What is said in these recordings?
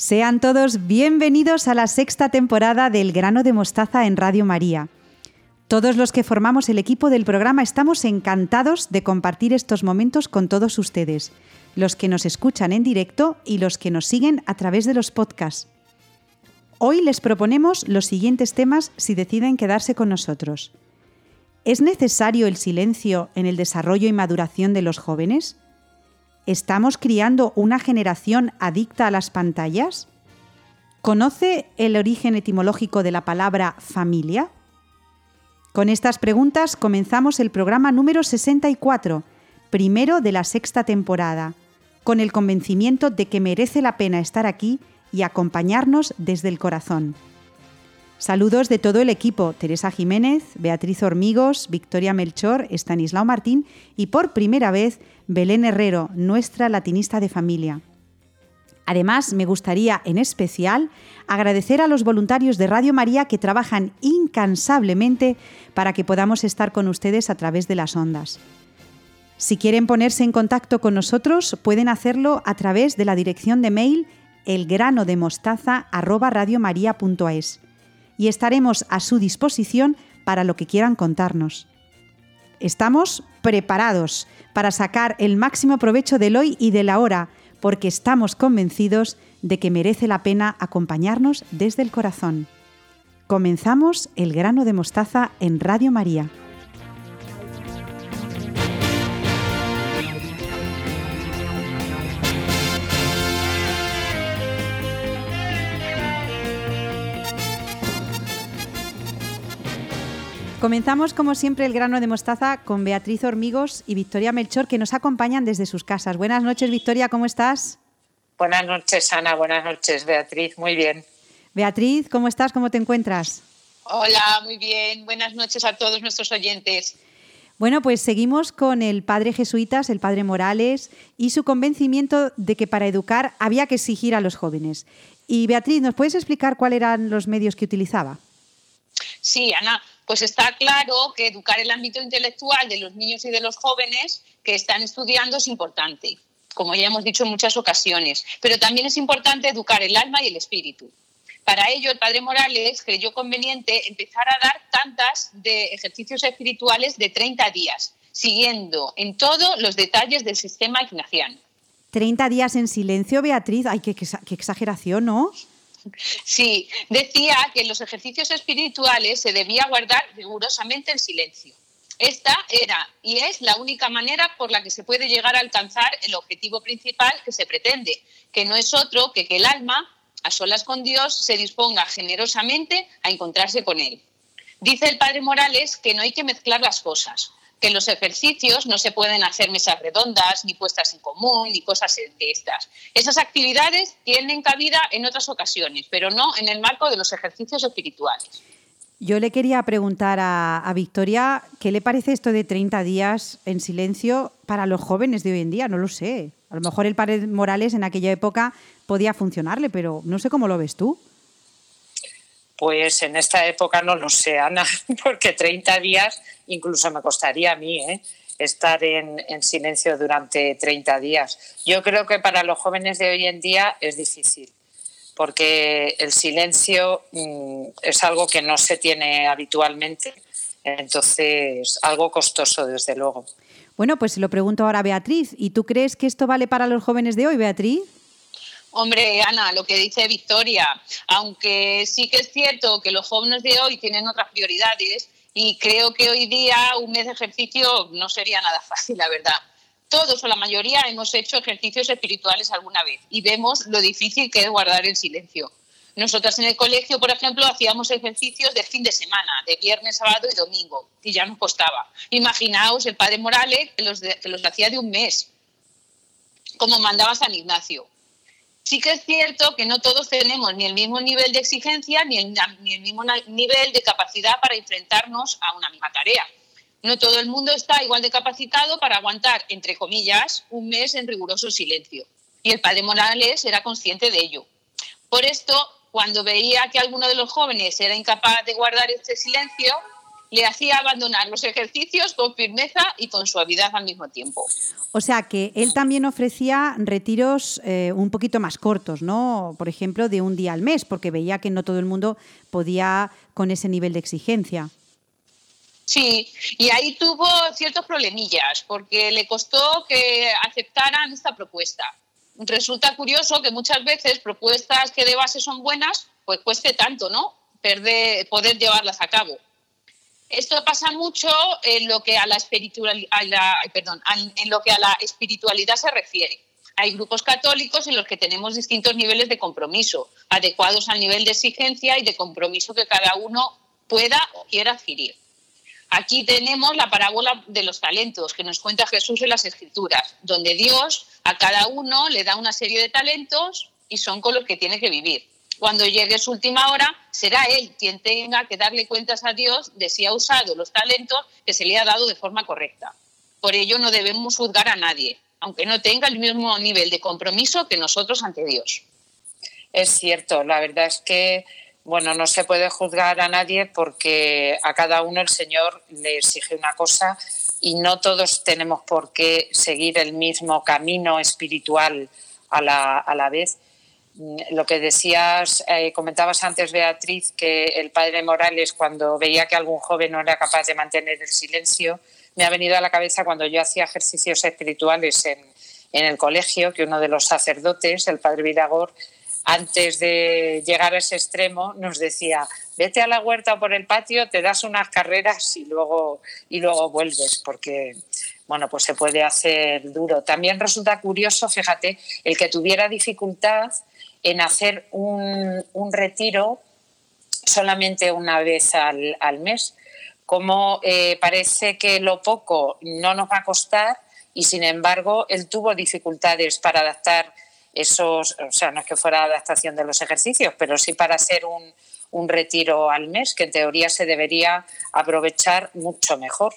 Sean todos bienvenidos a la sexta temporada del Grano de Mostaza en Radio María. Todos los que formamos el equipo del programa estamos encantados de compartir estos momentos con todos ustedes, los que nos escuchan en directo y los que nos siguen a través de los podcasts. Hoy les proponemos los siguientes temas si deciden quedarse con nosotros. ¿Es necesario el silencio en el desarrollo y maduración de los jóvenes? ¿Estamos criando una generación adicta a las pantallas? ¿Conoce el origen etimológico de la palabra familia? Con estas preguntas comenzamos el programa número 64, primero de la sexta temporada, con el convencimiento de que merece la pena estar aquí y acompañarnos desde el corazón. Saludos de todo el equipo, Teresa Jiménez, Beatriz Hormigos, Victoria Melchor, Estanislao Martín y por primera vez Belén Herrero, nuestra latinista de familia. Además, me gustaría en especial agradecer a los voluntarios de Radio María que trabajan incansablemente para que podamos estar con ustedes a través de las ondas. Si quieren ponerse en contacto con nosotros, pueden hacerlo a través de la dirección de mail elgranodemostaza@radiomaria.es y estaremos a su disposición para lo que quieran contarnos. Estamos preparados para sacar el máximo provecho del hoy y de la hora, porque estamos convencidos de que merece la pena acompañarnos desde el corazón. Comenzamos el grano de mostaza en Radio María. Comenzamos como siempre el grano de mostaza con Beatriz Hormigos y Victoria Melchor que nos acompañan desde sus casas. Buenas noches Victoria, ¿cómo estás? Buenas noches Ana, buenas noches Beatriz, muy bien. Beatriz, ¿cómo estás? ¿Cómo te encuentras? Hola, muy bien. Buenas noches a todos nuestros oyentes. Bueno, pues seguimos con el padre jesuitas, el padre Morales, y su convencimiento de que para educar había que exigir a los jóvenes. Y Beatriz, ¿nos puedes explicar cuáles eran los medios que utilizaba? Sí, Ana, pues está claro que educar el ámbito intelectual de los niños y de los jóvenes que están estudiando es importante, como ya hemos dicho en muchas ocasiones, pero también es importante educar el alma y el espíritu. Para ello, el padre Morales creyó conveniente empezar a dar tantas de ejercicios espirituales de 30 días, siguiendo en todo los detalles del sistema ignaciano. 30 días en silencio, Beatriz. Ay, qué, qué exageración, ¿no? Sí, decía que en los ejercicios espirituales se debía guardar rigurosamente el silencio. Esta era y es la única manera por la que se puede llegar a alcanzar el objetivo principal que se pretende, que no es otro que que el alma, a solas con Dios, se disponga generosamente a encontrarse con Él. Dice el padre Morales que no hay que mezclar las cosas, que en los ejercicios no se pueden hacer mesas redondas, ni puestas en común, ni cosas de estas. Esas actividades tienen cabida en otras ocasiones, pero no en el marco de los ejercicios espirituales. Yo le quería preguntar a, Victoria, ¿qué le parece esto de 30 días en silencio para los jóvenes de hoy en día? No lo sé. A lo mejor el padre Morales en aquella época podía funcionarle, pero no sé cómo lo ves tú. Pues en esta época no lo sé, Ana, porque 30 días incluso me costaría a mí ¿eh? estar en, silencio durante 30 días. Yo creo que para los jóvenes de hoy en día es difícil, porque el silencio mm, es algo que no se tiene habitualmente, entonces algo costoso desde luego. Bueno, pues se lo pregunto ahora a Beatriz. ¿Y tú crees que esto vale para los jóvenes de hoy, Beatriz? Hombre, Ana, lo que dice Victoria, aunque sí que es cierto que los jóvenes de hoy tienen otras prioridades y creo que hoy día un mes de ejercicio no sería nada fácil, la verdad. Todos o la mayoría hemos hecho ejercicios espirituales alguna vez y vemos lo difícil que es guardar el silencio. Nosotras en el colegio, por ejemplo, hacíamos ejercicios de fin de semana, de viernes, sábado y domingo, y ya nos costaba. Imaginaos el padre Morales que los, que los hacía de un mes, como mandaba San Ignacio. Sí que es cierto que no todos tenemos ni el mismo nivel de exigencia ni el, mismo nivel de capacidad para enfrentarnos a una misma tarea. No todo el mundo está igual de capacitado para aguantar, entre comillas, un mes en riguroso silencio. Y el padre Morales era consciente de ello. Por esto, cuando veía que alguno de los jóvenes era incapaz de guardar este silencio, le hacía abandonar los ejercicios con firmeza y con suavidad al mismo tiempo. O sea que él también ofrecía retiros eh, un poquito más cortos, ¿no? Por ejemplo, de un día al mes, porque veía que no todo el mundo podía con ese nivel de exigencia. Sí, y ahí tuvo ciertos problemillas, porque le costó que aceptaran esta propuesta. Resulta curioso que muchas veces propuestas que de base son buenas, pues cueste tanto, ¿no? Perder, poder llevarlas a cabo. Esto pasa mucho en lo que a la, en lo que a la espiritualidad se refiere. Hay grupos católicos en los que tenemos distintos niveles de compromiso, adecuados al nivel de exigencia y de compromiso que cada uno pueda o quiera adquirir. Aquí tenemos la parábola de los talentos que nos cuenta Jesús en las Escrituras, donde Dios a cada uno le da una serie de talentos y son con los que tiene que vivir cuando llegue su última hora, será él quien tenga que darle cuentas a Dios de si ha usado los talentos que se le ha dado de forma correcta. Por ello no debemos juzgar a nadie, aunque no tenga el mismo nivel de compromiso que nosotros ante Dios. Es cierto, la verdad es que bueno, no se puede juzgar a nadie porque a cada uno el Señor le exige una cosa y no todos tenemos por qué seguir el mismo camino espiritual a la, a la vez lo que decías, eh, comentabas antes, Beatriz, que el padre Morales, cuando veía que algún joven no era capaz de mantener el silencio, me ha venido a la cabeza cuando yo hacía ejercicios espirituales en, en el colegio, que uno de los sacerdotes, el padre Vidagor, antes de llegar a ese extremo, nos decía, vete a la huerta o por el patio, te das unas carreras y luego, y luego vuelves, porque bueno, pues se puede hacer duro. También resulta curioso, fíjate, el que tuviera dificultad en hacer un, retiro solamente una vez al, mes. Como eh, parece que lo poco no nos va a costar y sin embargo él tuvo dificultades para adaptar esos, o sea, no es que fuera adaptación de los ejercicios, pero sí para hacer un, un retiro al mes, que en teoría se debería aprovechar mucho mejor.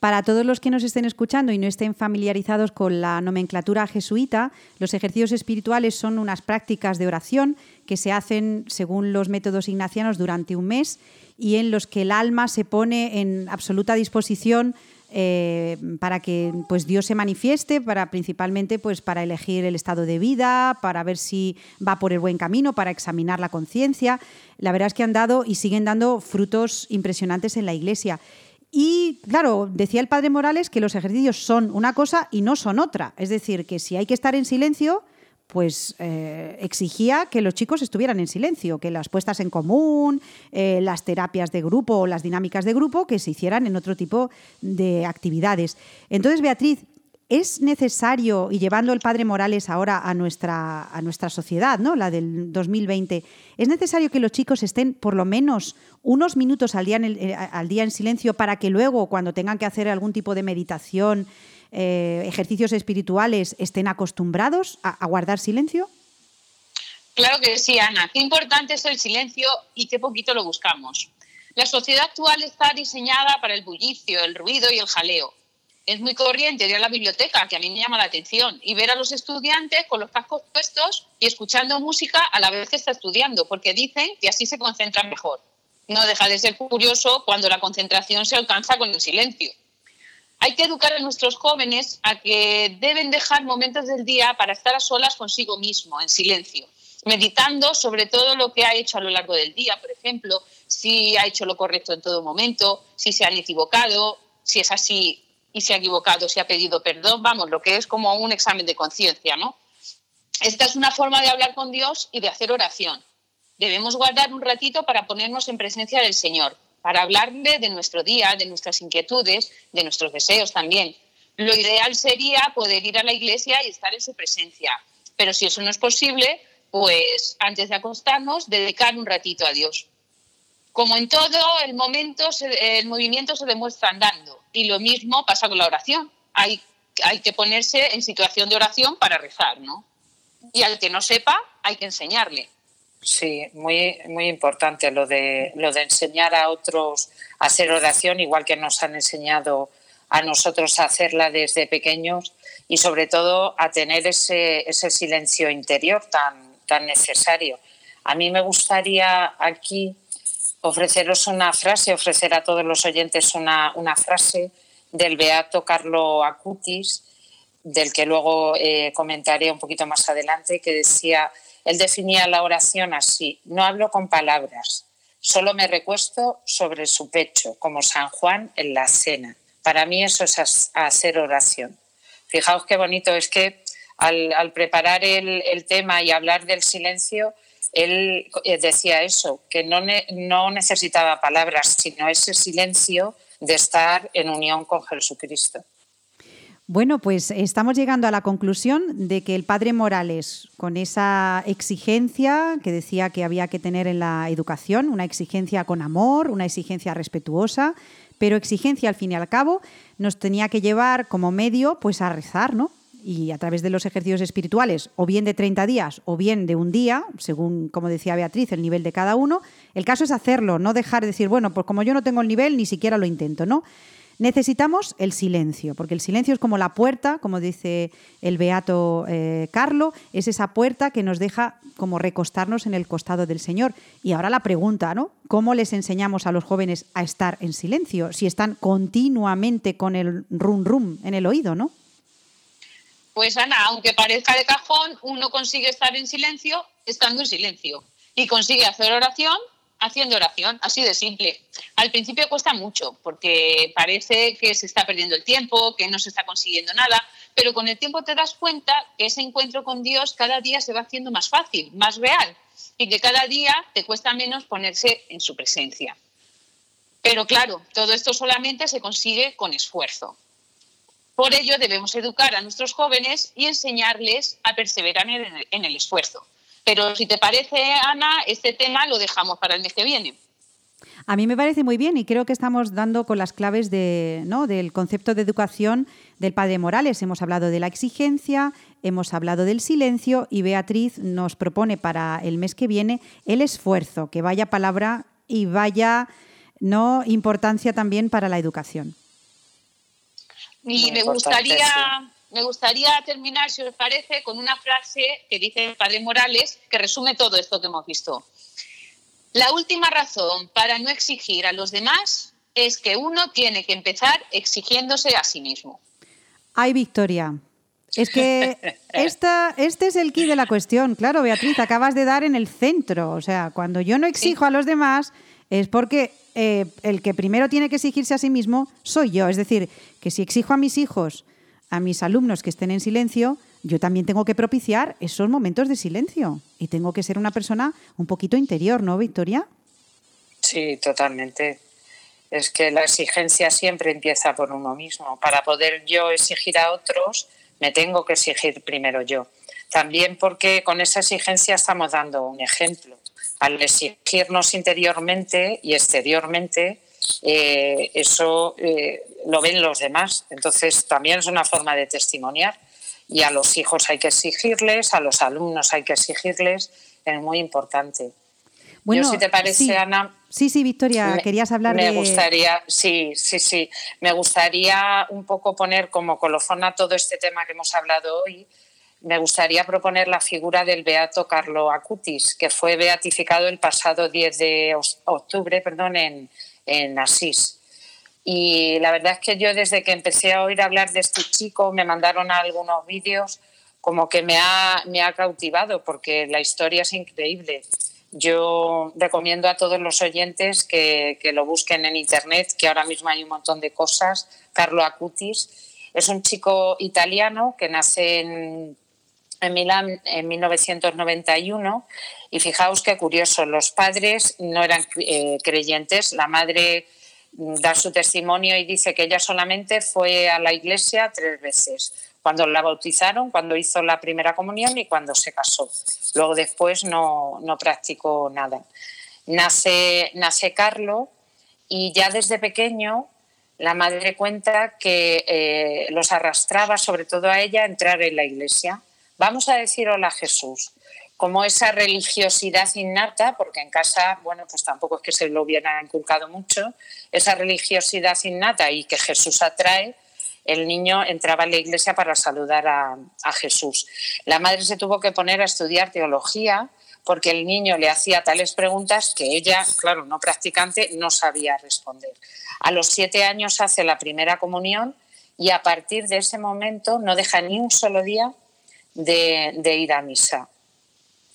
Para todos los que nos estén escuchando y no estén familiarizados con la nomenclatura jesuita, los ejercicios espirituales son unas prácticas de oración que se hacen según los métodos ignacianos durante un mes y en los que el alma se pone en absoluta disposición eh, para que pues Dios se manifieste, para principalmente pues para elegir el estado de vida, para ver si va por el buen camino, para examinar la conciencia. La verdad es que han dado y siguen dando frutos impresionantes en la Iglesia. Y claro, decía el padre Morales que los ejercicios son una cosa y no son otra. Es decir, que si hay que estar en silencio, pues eh, exigía que los chicos estuvieran en silencio, que las puestas en común, eh, las terapias de grupo o las dinámicas de grupo, que se hicieran en otro tipo de actividades. Entonces, Beatriz, ¿Es necesario, y llevando el padre Morales ahora a nuestra, a nuestra sociedad, ¿no? la del 2020, es necesario que los chicos estén por lo menos unos minutos al día en, eh, al día en silencio para que luego, cuando tengan que hacer algún tipo de meditación, eh, ejercicios espirituales, estén acostumbrados a, a guardar silencio? Claro que sí, Ana. Qué importante es el silencio y qué poquito lo buscamos. La sociedad actual está diseñada para el bullicio, el ruido y el jaleo es muy corriente ir a la biblioteca, que a mí me llama la atención, y ver a los estudiantes con los cascos puestos y escuchando música a la vez que está estudiando, porque dicen que así se concentran mejor. No deja de ser curioso cuando la concentración se alcanza con el silencio. Hay que educar a nuestros jóvenes a que deben dejar momentos del día para estar a solas consigo mismo, en silencio, meditando sobre todo lo que ha hecho a lo largo del día, por ejemplo, si ha hecho lo correcto en todo momento, si se han equivocado, si es así, y se ha equivocado, se ha pedido perdón, vamos, lo que es como un examen de conciencia, ¿no? Esta es una forma de hablar con Dios y de hacer oración. Debemos guardar un ratito para ponernos en presencia del Señor, para hablarle de nuestro día, de nuestras inquietudes, de nuestros deseos también. Lo ideal sería poder ir a la iglesia y estar en su presencia, pero si eso no es posible, pues antes de acostarnos, dedicar un ratito a Dios. Como en todo, el, momento el movimiento se demuestra andando y lo mismo pasa con la oración. Hay, hay que ponerse en situación de oración para rezar, ¿no? Y al que no sepa, hay que enseñarle. Sí, muy, muy importante lo de, lo de enseñar a otros a hacer oración, igual que nos han enseñado a nosotros a hacerla desde pequeños y sobre todo a tener ese, ese silencio interior tan, tan necesario. A mí me gustaría aquí ofreceros una frase, ofrecer a todos los oyentes una, una frase del beato Carlo Acutis, del que luego eh, comentaré un poquito más adelante, que decía, él definía la oración así, no hablo con palabras, solo me recuesto sobre su pecho, como San Juan en la cena. Para mí eso es hacer oración. Fijaos qué bonito, es que al, preparar el, tema y hablar del silencio, él eh, decía eso, que no, no necesitaba palabras, sino ese silencio de estar en unión con Jesucristo. Bueno, pues estamos llegando a la conclusión de que el padre Morales, con esa exigencia que decía que había que tener en la educación, una exigencia con amor, una exigencia respetuosa, pero exigencia al fin y al cabo, nos tenía que llevar como medio pues a rezar, ¿no? Y a través de los ejercicios espirituales, o bien de 30 días o bien de un día, según, como decía Beatriz, el nivel de cada uno, el caso es hacerlo, no dejar de decir, bueno, pues como yo no tengo el nivel, ni siquiera lo intento, ¿no? Necesitamos el silencio, porque el silencio es como la puerta, como dice el beato eh, Carlo, es esa puerta que nos deja como recostarnos en el costado del Señor. Y ahora la pregunta, ¿no? ¿Cómo les enseñamos a los jóvenes a estar en silencio si están continuamente con el rum rum en el oído, ¿no? Pues Ana, aunque parezca de cajón, uno consigue estar en silencio estando en silencio y consigue hacer oración haciendo oración, así de simple. Al principio cuesta mucho porque parece que se está perdiendo el tiempo, que no se está consiguiendo nada, pero con el tiempo te das cuenta que ese encuentro con Dios cada día se va haciendo más fácil, más real y que cada día te cuesta menos ponerse en su presencia. Pero claro, todo esto solamente se consigue con esfuerzo. Por ello debemos educar a nuestros jóvenes y enseñarles a perseverar en el esfuerzo pero si te parece, Ana, este tema lo dejamos para el mes que viene. A mí me parece muy bien y creo que estamos dando con las claves del concepto de educación del padre Morales. Hemos hablado de la exigencia, hemos hablado del silencio y Beatriz nos propone para el mes que viene el esfuerzo, que vaya palabra y vaya no importancia también para la educación. Y me gustaría me gustaría terminar, si os parece, con una frase que dice el padre Morales que resume todo esto que hemos visto. La última razón para no exigir a los demás es que uno tiene que empezar exigiéndose a sí mismo. Ay, Victoria. Es que esta, este es el key de la cuestión. Claro, Beatriz, acabas de dar en el centro. O sea, cuando yo no exijo a los demás es porque eh, el que primero tiene que exigirse a sí mismo soy yo. Es decir, que si exijo a mis hijos a mis alumnos que estén en silencio, yo también tengo que propiciar esos momentos de silencio y tengo que ser una persona un poquito interior, ¿no, Victoria? Sí, totalmente. Es que la exigencia siempre empieza por uno mismo. Para poder yo exigir a otros, me tengo que exigir primero yo. También porque con esa exigencia estamos dando un ejemplo. Al exigirnos interiormente y exteriormente, eh, eso eh, lo ven los demás. Entonces también es una forma de testimoniar y a los hijos hay que exigirles, a los alumnos hay que exigirles, es muy importante. Bueno, Yo, si te parece, Ana. Sí, sí, Victoria, querías hablar me gustaría, sí, sí, sí. Me gustaría un poco poner como colofón a todo este tema que hemos hablado hoy. Me gustaría proponer la figura del beato Carlo Acutis, que fue beatificado el pasado 10 de octubre perdón, en, en Asís. Y la verdad es que yo desde que empecé a oír hablar de este chico, me mandaron algunos vídeos, como que me ha, me ha cautivado, porque la historia es increíble. Yo recomiendo a todos los oyentes que, que, lo busquen en internet, que ahora mismo hay un montón de cosas. Carlo Acutis es un chico italiano que nace en, en Milán en 1991 y fijaos qué curioso, los padres no eran eh, creyentes, la madre mm, da su testimonio y dice que ella solamente fue a la iglesia tres veces, cuando la bautizaron, cuando hizo la primera comunión y cuando se casó. Luego después no, no practicó nada. Nace, nace Carlo y ya desde pequeño la madre cuenta que eh, los arrastraba, sobre todo a ella, a entrar en la iglesia. Vamos a decir hola Jesús como esa religiosidad innata, porque en casa, bueno, pues tampoco es que se lo hubiera inculcado mucho, esa religiosidad innata y que Jesús atrae, el niño entraba en la iglesia para saludar a, Jesús. La madre se tuvo que poner a estudiar teología porque el niño le hacía tales preguntas que ella, claro, no practicante, no sabía responder. A los siete años hace la primera comunión y a partir de ese momento no deja ni un solo día de, ir a misa.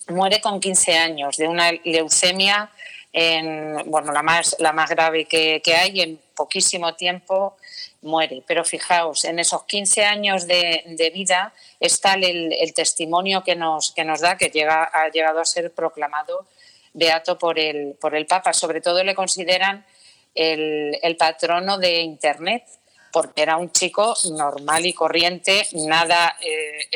Muere con 15 años de una leucemia, en, bueno, la más, la más grave que, hay, en poquísimo tiempo muere. Pero fijaos, en esos 15 años de, vida está el, el, testimonio que nos, que nos da, que llega, ha llegado a ser proclamado beato por el, por el Papa. Sobre todo le consideran el, el patrono de Internet, porque era un chico normal y corriente, nada eh,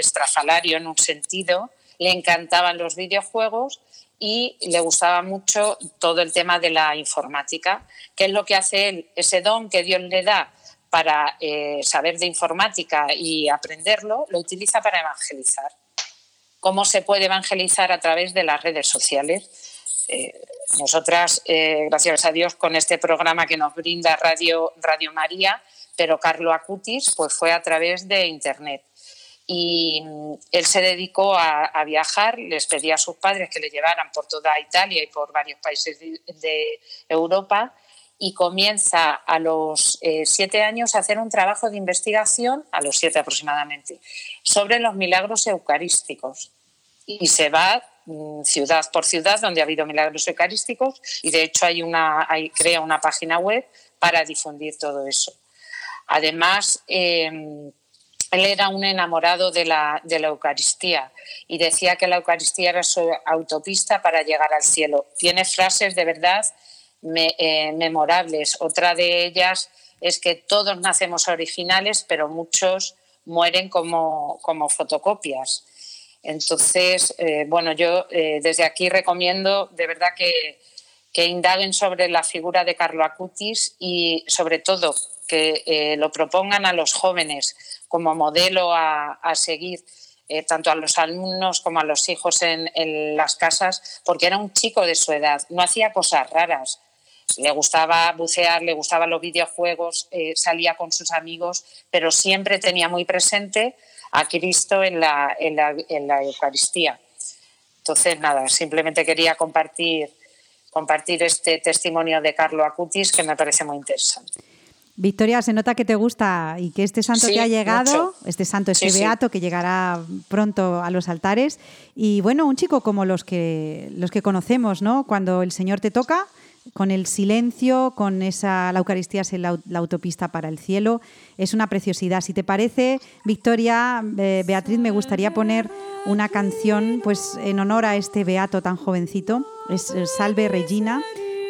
en un sentido, le encantaban los videojuegos y le gustaba mucho todo el tema de la informática, que es lo que hace él, ese don que Dios le da para eh, saber de informática y aprenderlo, lo utiliza para evangelizar. ¿Cómo se puede evangelizar a través de las redes sociales? Eh, nosotras, gracias a Dios, con este programa que nos brinda Radio, Radio María, pero Carlo Acutis pues fue a través de Internet. Y él se dedicó a, viajar, les pedía a sus padres que le llevaran por toda Italia y por varios países de, Europa y comienza a los eh, siete años a hacer un trabajo de investigación, a los siete aproximadamente, sobre los milagros eucarísticos. Y se va mm, ciudad por ciudad donde ha habido milagros eucarísticos y de hecho hay una, hay, crea una página web para difundir todo eso. Además, em, él era un enamorado de la, Eucaristía y decía que la Eucaristía era su autopista para llegar al cielo. Tiene frases de verdad eh, memorables. Otra de ellas es que todos nacemos originales, pero muchos mueren como, fotocopias. Entonces, eh, bueno, yo eh, desde aquí recomiendo de verdad que, que indaguen sobre la figura de Carlo Acutis y sobre todo que eh, lo propongan a los jóvenes como modelo a, seguir, eh, tanto a los alumnos como a los hijos en, las casas, porque era un chico de su edad, no hacía cosas raras. Le gustaba bucear, le gustaban los videojuegos, eh, salía con sus amigos, pero siempre tenía muy presente a Cristo en la, en la, Eucaristía. Entonces, nada, simplemente quería compartir, compartir este testimonio de Carlo Acutis que me parece muy interesante. Victoria, se nota que te gusta y que este santo que ha llegado, este santo, este beato que llegará pronto a los altares. Y bueno, un chico como los que, los que conocemos, ¿no? Cuando el Señor te toca, con el silencio, con esa, la Eucaristía es la, autopista para el cielo, es una preciosidad. Si te parece, Victoria, eh, Beatriz, me gustaría poner una canción pues, en honor a este beato tan jovencito, es Salve Regina,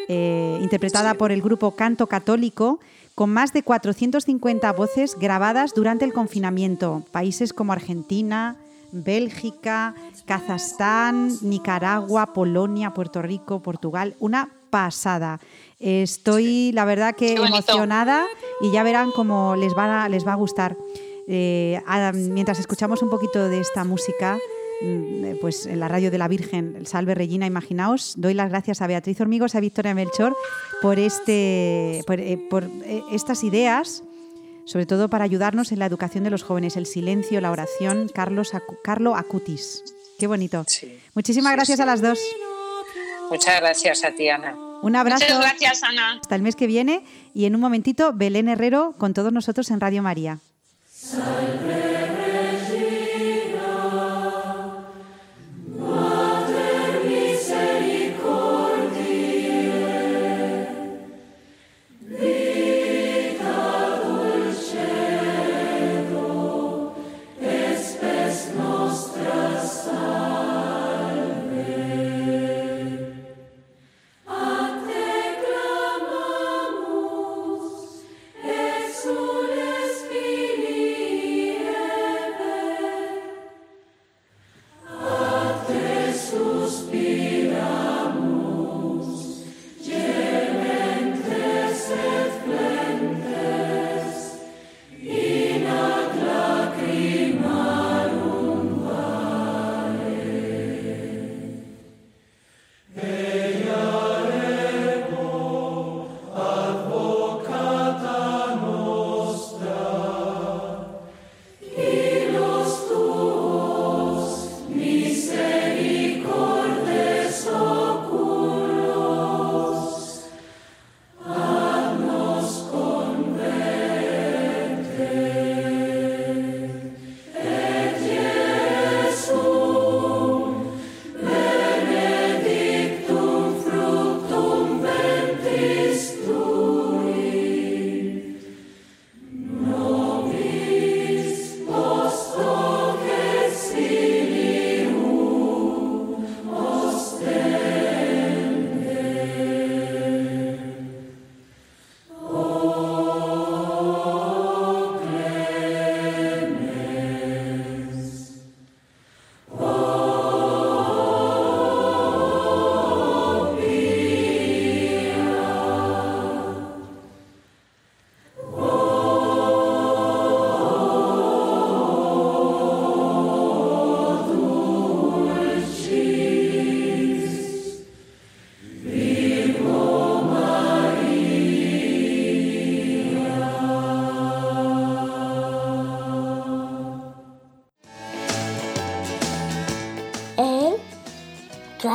eh, interpretada por el grupo Canto Católico con más de 450 voces grabadas durante el confinamiento. Países como Argentina, Bélgica, Kazajstán, Nicaragua, Polonia, Puerto Rico, Portugal. Una pasada. Estoy, la verdad, que emocionada y ya verán cómo les va a, les va a gustar. Eh, mientras escuchamos un poquito de esta música, pues en la radio de la Virgen, el Salve Regina, imaginaos, doy las gracias a Beatriz Hormigos, a Victoria Melchor por, este, por, eh, eh, estas ideas, sobre todo para ayudarnos en la educación de los jóvenes, el silencio, la oración, Carlos Carlo Acutis. Qué bonito. Muchísimas gracias a las dos. Muchas gracias a ti, Ana. Un abrazo. Muchas gracias, Ana. Hasta el mes que viene y en un momentito Belén Herrero con todos nosotros en Radio María.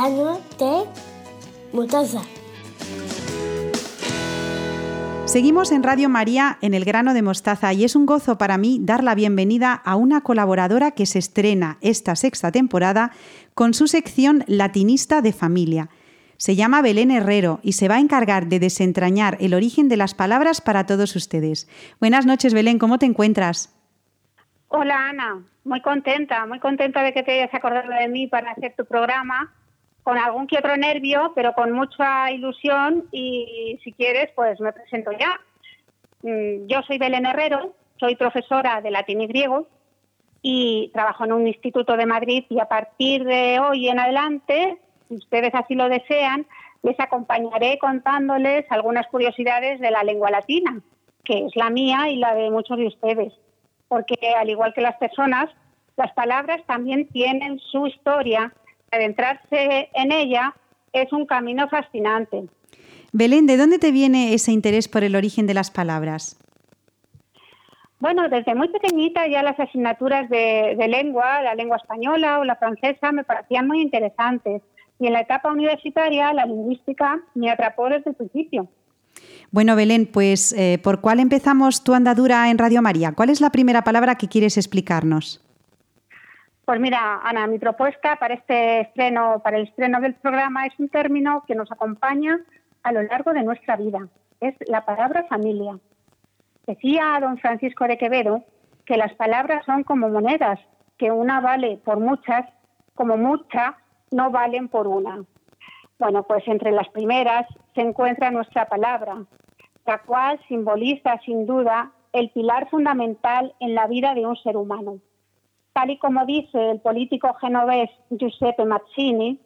Grano de mostaza. Seguimos en Radio María en el grano de mostaza y es un gozo para mí dar la bienvenida a una colaboradora que se estrena esta sexta temporada con su sección Latinista de Familia. Se llama Belén Herrero y se va a encargar de desentrañar el origen de las palabras para todos ustedes. Buenas noches, Belén, ¿cómo te encuentras? Hola, Ana. Muy contenta, muy contenta de que te hayas acordado de mí para hacer tu programa con algún que otro nervio, pero con mucha ilusión y si quieres, pues me presento ya. Mm, yo soy Belén Herrero, soy profesora de latín y griego y trabajo en un instituto de Madrid y a partir de hoy en adelante, si ustedes así lo desean, les acompañaré contándoles algunas curiosidades de la lengua latina, que es la mía y la de muchos de ustedes, porque al igual que las personas, las palabras también tienen su historia adentrarse en ella es un camino fascinante. Belén, ¿de dónde te viene ese interés por el origen de las palabras? Bueno, desde muy pequeñita ya las asignaturas de, lengua, la lengua española o la francesa, me parecían muy interesantes. Y en la etapa universitaria, la lingüística me atrapó desde el principio. Bueno, Belén, pues eh, ¿por cuál empezamos tu andadura en Radio María? ¿Cuál es la primera palabra que quieres explicarnos? Pues mira, Ana, mi propuesta para este estreno, para el estreno del programa, es un término que nos acompaña a lo largo de nuestra vida. Es la palabra familia. Decía don Francisco de Quevedo que las palabras son como monedas, que una vale por muchas, como muchas no valen por una. Bueno, pues entre las primeras se encuentra nuestra palabra, la cual simboliza sin duda el pilar fundamental en la vida de un ser humano. Tal y como dice el político genovés Giuseppe Mazzini,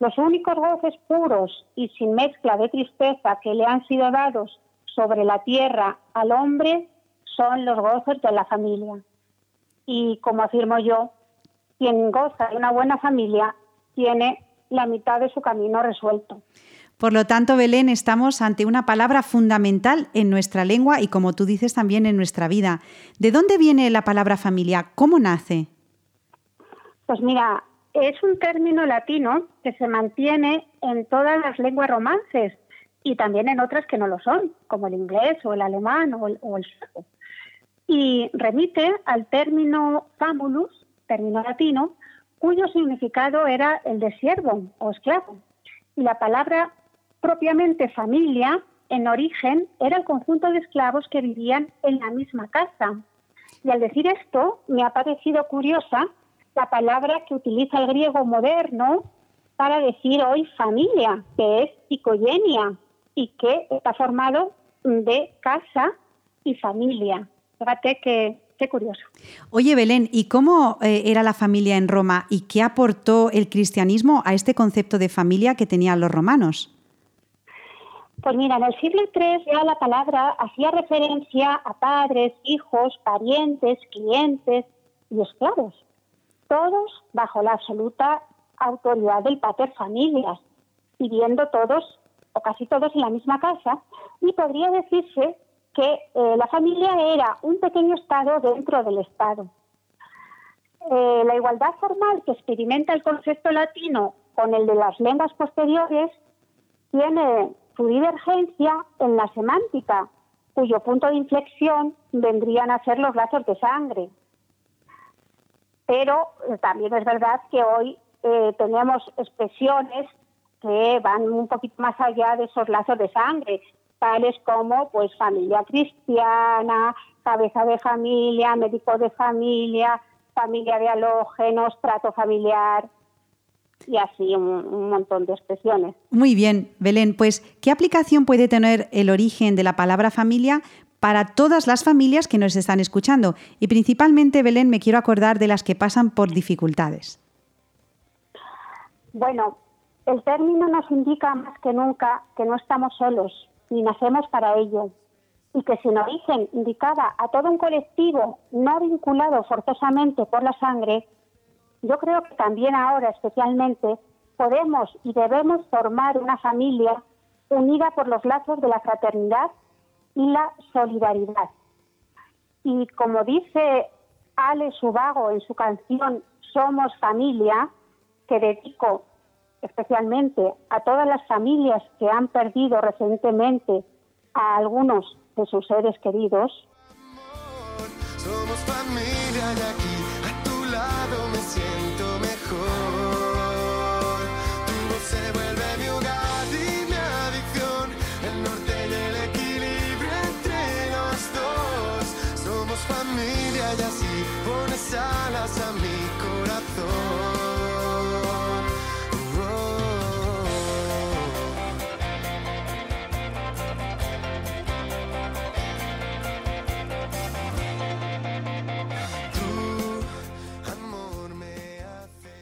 los únicos goces puros y sin mezcla de tristeza que le han sido dados sobre la tierra al hombre son los goces de la familia. Y como afirmo yo, quien goza de una buena familia tiene la mitad de su camino resuelto. Por lo tanto, Belén, estamos ante una palabra fundamental en nuestra lengua y, como tú dices, también en nuestra vida. ¿De dónde viene la palabra familia? ¿Cómo nace? Pues mira, es un término latino que se mantiene en todas las lenguas romances y también en otras que no lo son, como el inglés o el alemán o el, o sueco. Y remite al término famulus, término latino, cuyo significado era el de siervo o esclavo. Y la palabra propiamente familia, en origen, era el conjunto de esclavos que vivían en la misma casa. Y al decir esto, me ha parecido curiosa la palabra que utiliza el griego moderno para decir hoy familia, que es psicogenia, y que está formado de casa y familia. Fíjate que Qué curioso. Oye, Belén, ¿y cómo eh, era la familia en Roma y qué aportó el cristianismo a este concepto de familia que tenían los romanos? Pues mira, en el siglo III ya la palabra hacía referencia a padres, hijos, parientes, clientes y esclavos, todos bajo la absoluta autoridad del pater familias, viviendo todos o casi todos en la misma casa, y podría decirse que eh, la familia era un pequeño Estado dentro del Estado. Eh, la igualdad formal que experimenta el concepto latino con el de las lenguas posteriores tiene su divergencia en la semántica, cuyo punto de inflexión vendrían a ser los lazos de sangre. Pero eh, también es verdad que hoy tenemos expresiones que van un poquito más allá de esos lazos de sangre, tales como pues familia cristiana, cabeza de familia, médico de familia, familia de halógenos, trato familiar y así un, montón de expresiones. Muy bien, Belén, pues ¿qué aplicación puede tener el origen de la palabra familia para todas las familias que nos están escuchando? Y principalmente, Belén, me quiero acordar de las que pasan por dificultades. Bueno, el término nos indica más que nunca que no estamos solos, ni nacemos para ello, y que sin origen indicada a todo un colectivo no vinculado forzosamente por la sangre, yo creo que también ahora especialmente podemos y debemos formar una familia unida por los lazos de la fraternidad y la solidaridad. Y como dice Ale Subago en su canción Somos familia, que dedico especialmente a todas las familias que han perdido recientemente a algunos de sus seres queridos. Siento mejor. Tu voz se vuelve mi hogar y mi adicción, el norte y el equilibrio entre los dos. Somos familia y así pones alas a mi corazón.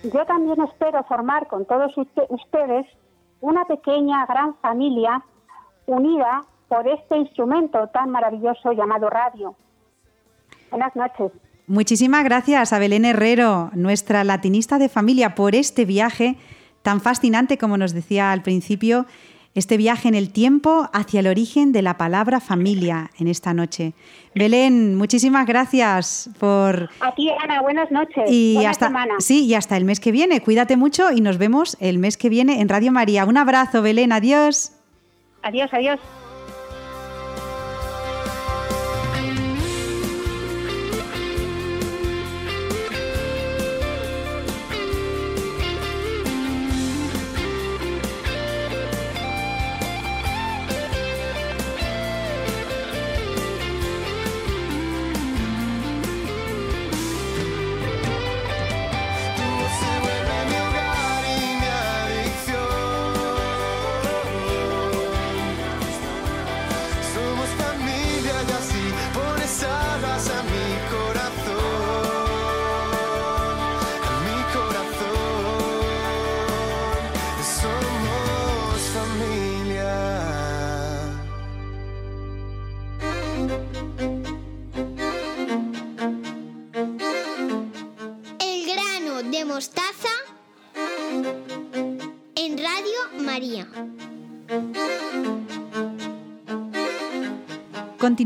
Yo también espero formar con todos usted- ustedes una pequeña, gran familia unida por este instrumento tan maravilloso llamado radio. Buenas noches. Muchísimas gracias a Belén Herrero, nuestra latinista de familia, por este viaje tan fascinante como nos decía al principio, este viaje en el tiempo hacia el origen de la palabra familia en esta noche. Belén, muchísimas gracias por... A ti, Ana, buenas noches. Y Buena hasta, semana. sí, y hasta el mes que viene. Cuídate mucho y nos vemos el mes que viene en Radio María. Un abrazo, Belén. Adiós. Adiós, adiós.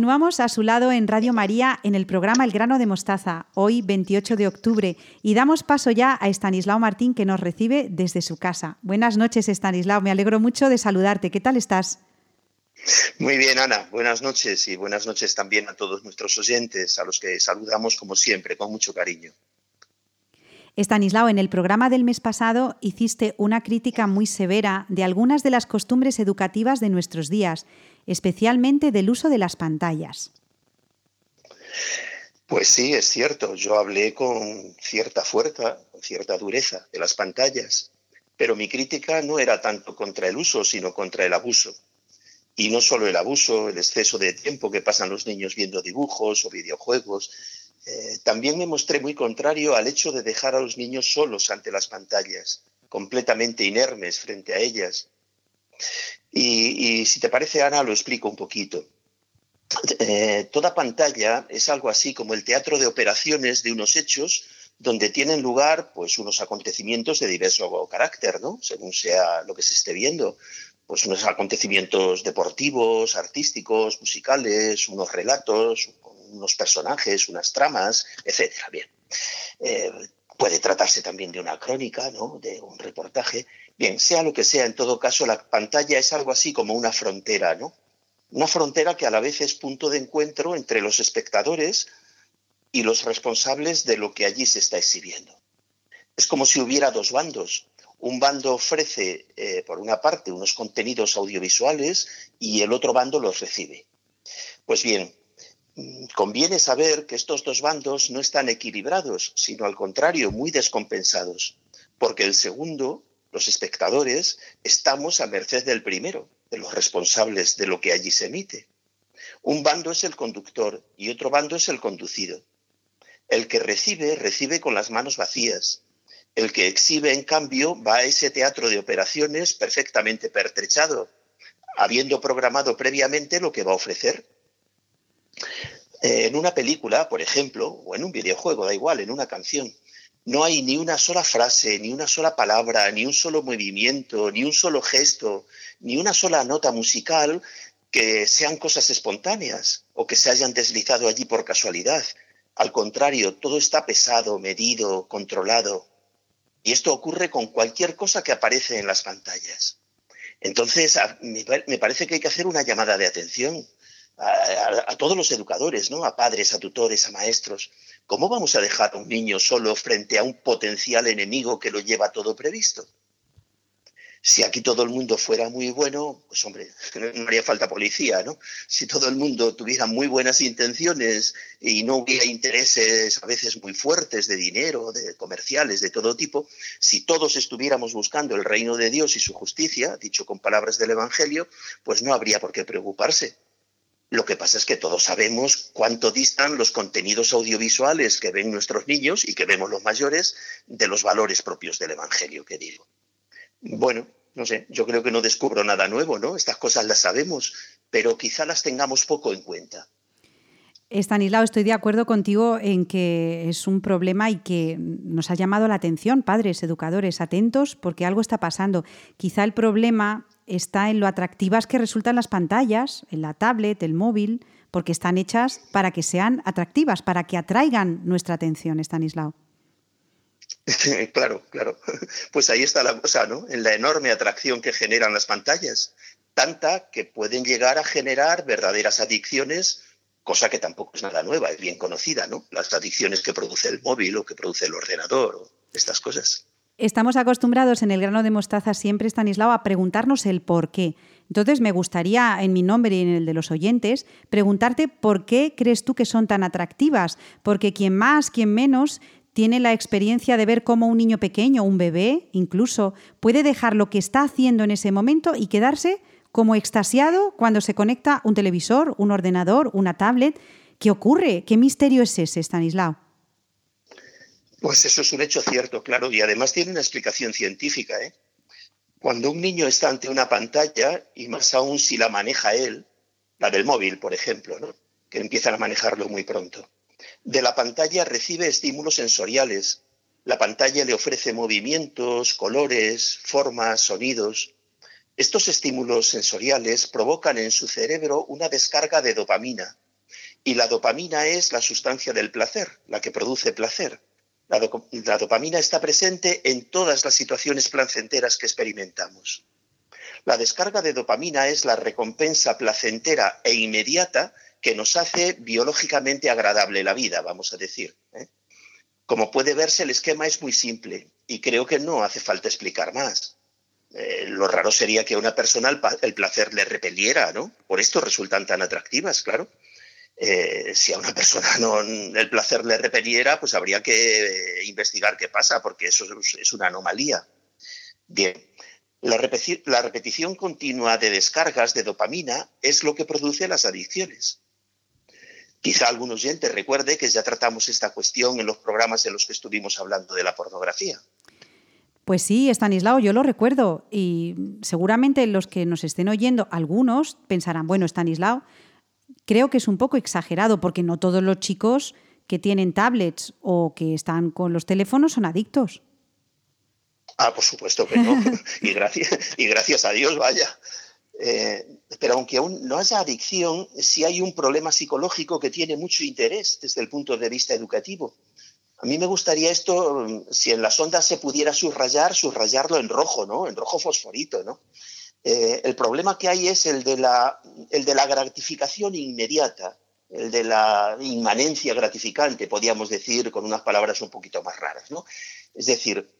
Continuamos a su lado en Radio María en el programa El grano de mostaza, hoy 28 de octubre, y damos paso ya a Estanislao Martín que nos recibe desde su casa. Buenas noches, Estanislao, me alegro mucho de saludarte. ¿Qué tal estás? Muy bien, Ana. Buenas noches y buenas noches también a todos nuestros oyentes, a los que saludamos como siempre, con mucho cariño. Estanislao, en el programa del mes pasado hiciste una crítica muy severa de algunas de las costumbres educativas de nuestros días, especialmente del uso de las pantallas. Pues sí, es cierto. Yo hablé con cierta fuerza, con cierta dureza de las pantallas, pero mi crítica no era tanto contra el uso, sino contra el abuso. Y no solo el abuso, el exceso de tiempo que pasan los niños viendo dibujos o videojuegos. Eh, también me mostré muy contrario al hecho de dejar a los niños solos ante las pantallas, completamente inermes frente a ellas. Y, si te parece, Ana, lo explico un poquito. Eh, toda pantalla es algo así como el teatro de operaciones de unos hechos donde tienen lugar pues unos acontecimientos de diverso carácter, ¿no? Según sea lo que se esté viendo, pues unos acontecimientos deportivos, artísticos, musicales, unos relatos, unos personajes, unas tramas, etcétera. Bien. Eh, puede tratarse también de una crónica, ¿no? De un reportaje. Bien, sea lo que sea, en todo caso, la pantalla es algo así como una frontera, ¿no? Una frontera que a la vez es punto de encuentro entre los espectadores y los responsables de lo que allí se está exhibiendo. Es como si hubiera dos bandos. Un bando ofrece, eh, por una parte, unos contenidos audiovisuales y el otro bando los recibe. Pues bien, conviene saber que estos dos bandos no están equilibrados, sino al contrario, muy descompensados, porque el segundo, los espectadores, estamos a merced del primero, de los responsables de lo que allí se emite. Un bando es el conductor y otro bando es el conducido. El que recibe, recibe con las manos vacías. El que exhibe, en cambio, va a ese teatro de operaciones perfectamente pertrechado, habiendo programado previamente lo que va a ofrecer. En una película, por ejemplo, o en un videojuego, da igual, en una canción, no hay ni una sola frase, ni una sola palabra, ni un solo movimiento, ni un solo gesto, ni una sola nota musical que sean cosas espontáneas o que se hayan deslizado allí por casualidad. Al contrario, todo está pesado, medido, controlado. Y esto ocurre con cualquier cosa que aparece en las pantallas. Entonces, me parece que hay que hacer una llamada de atención a, todos los educadores, ¿no? a padres, a tutores, a maestros. ¿Cómo vamos a dejar a un niño solo frente a un potencial enemigo que lo lleva todo previsto? Si aquí todo el mundo fuera muy bueno, pues hombre, no haría falta policía, ¿no? Si todo el mundo tuviera muy buenas intenciones y no hubiera intereses a veces muy fuertes de dinero, de comerciales, de todo tipo, si todos estuviéramos buscando el reino de Dios y su justicia, dicho con palabras del Evangelio, pues no habría por qué preocuparse. Lo que pasa es que todos sabemos cuánto distan los contenidos audiovisuales que ven nuestros niños y que vemos los mayores de los valores propios del Evangelio, que digo. Bueno, no sé, yo creo que no descubro nada nuevo, ¿no? Estas cosas las sabemos, pero quizá las tengamos poco en cuenta. Estanislao, estoy de acuerdo contigo en que es un problema y que nos ha llamado la atención, padres, educadores, atentos, porque algo está pasando. Quizá el problema está en lo atractivas que resultan las pantallas, en la tablet, el móvil, porque están hechas para que sean atractivas, para que atraigan nuestra atención, Estanislao. claro, claro. Pues ahí está la cosa, ¿no? En la enorme atracción que generan las pantallas, tanta que pueden llegar a generar verdaderas adicciones, cosa que tampoco es nada nueva, es bien conocida, ¿no? Las adicciones que produce el móvil o que produce el ordenador o estas cosas. Estamos acostumbrados en el grano de mostaza siempre, Stanislao, a preguntarnos el por qué. Entonces me gustaría, en mi nombre y en el de los oyentes, preguntarte por qué crees tú que son tan atractivas, porque quien más, quien menos, tiene la experiencia de ver cómo un niño pequeño, un bebé incluso, puede dejar lo que está haciendo en ese momento y quedarse como extasiado cuando se conecta un televisor, un ordenador, una tablet. ¿Qué ocurre? ¿Qué misterio es ese, Stanislao? Pues eso es un hecho cierto, claro, y además tiene una explicación científica. ¿eh? Cuando un niño está ante una pantalla, y más aún si la maneja él, la del móvil, por ejemplo, que empiezan a manejarlo muy pronto, de la pantalla recibe estímulos sensoriales. La pantalla le ofrece movimientos, colores, formas, sonidos. Estos estímulos sensoriales provocan en su cerebro una descarga de dopamina. Y la dopamina es la sustancia del placer, la que produce placer. La, dopamina está presente en todas las situaciones placenteras que experimentamos. La descarga de dopamina es la recompensa placentera e inmediata que nos hace biológicamente agradable la vida, vamos a decir. ¿eh? Como puede verse, el esquema es muy simple y creo que no hace falta explicar más. Eh, lo raro sería que a una persona el, placer le repeliera, ¿no? Por esto resultan tan atractivas, claro. Eh, si a una persona no, el placer le repeliera, pues habría que eh, investigar qué pasa, porque eso es una anomalía. Bien, la, repetición continua de descargas de dopamina es lo que produce las adicciones. Quizá algún oyente recuerde que ya tratamos esta cuestión en los programas en los que estuvimos hablando de la pornografía. Pues sí, Estanislao, yo lo recuerdo y seguramente los que nos estén oyendo, algunos pensarán, bueno, Estanislao, creo que es un poco exagerado porque no todos los chicos que tienen tablets o que están con los teléfonos son adictos. Ah, por supuesto que no. y, gracias, a Dios, vaya. Eh, pero aunque aún no haya adicción, sí hay un problema psicológico que tiene mucho interés desde el punto de vista educativo. A mí me gustaría esto, si en las ondas se pudiera subrayar, subrayarlo en rojo, ¿no? En rojo fosforito, ¿no? Eh, el problema que hay es el de, la, gratificación inmediata, el de la inmanencia gratificante, podríamos decir con unas palabras un poquito más raras. ¿no? Es decir,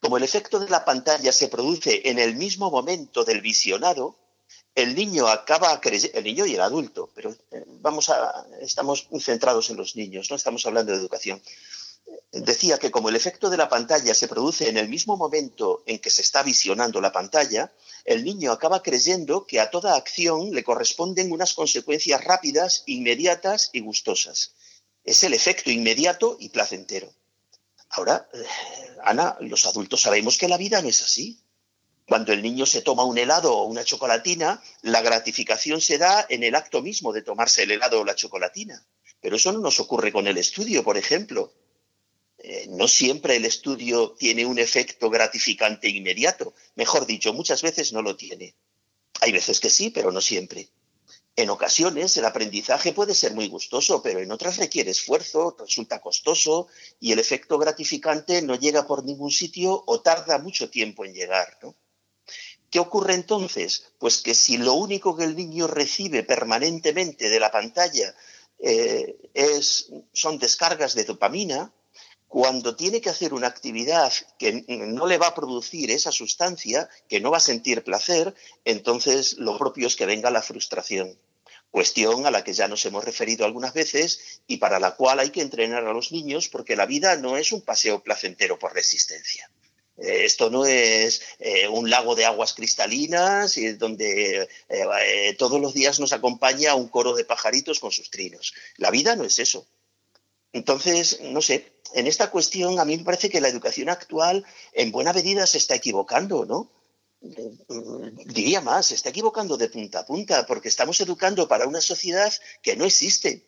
como el efecto de la pantalla se produce en el mismo momento del visionado, el niño acaba el niño y el adulto, pero eh, vamos a, estamos centrados en los niños, no estamos hablando de educación decía que como el efecto de la pantalla se produce en el mismo momento en que se está visionando la pantalla, el niño acaba creyendo que a toda acción le corresponden unas consecuencias rápidas, inmediatas y gustosas. Es el efecto inmediato y placentero. Ahora, eh, Ana, los adultos sabemos que la vida no es así. Cuando el niño se toma un helado o una chocolatina, la gratificación se da en el acto mismo de tomarse el helado o la chocolatina. Pero eso no nos ocurre con el estudio, por ejemplo. Eh, no siempre el estudio tiene un efecto gratificante inmediato. Mejor dicho, muchas veces no lo tiene. Hay veces que sí, pero no siempre. En ocasiones el aprendizaje puede ser muy gustoso, pero en otras requiere esfuerzo, resulta costoso y el efecto gratificante no llega por ningún sitio o tarda mucho tiempo en llegar. ¿no? ¿Qué ocurre entonces? Pues que si lo único que el niño recibe permanentemente de la pantalla eh, es, son descargas de dopamina, cuando tiene que hacer una actividad que no le va a producir esa sustancia, que no va a sentir placer, entonces lo propio es que venga la frustración. Cuestión a la que ya nos hemos referido algunas veces y para la cual hay que entrenar a los niños porque la vida no es un paseo placentero por resistencia. Eh, esto no es eh, un lago de aguas cristalinas donde eh, todos los días nos acompaña un coro de pajaritos con sus trinos. La vida no es eso. Entonces, no sé, en esta cuestión a mí me parece que la educación actual en buena medida se está equivocando, ¿no? Diría más, se está equivocando de punta a punta porque estamos educando para una sociedad que no existe.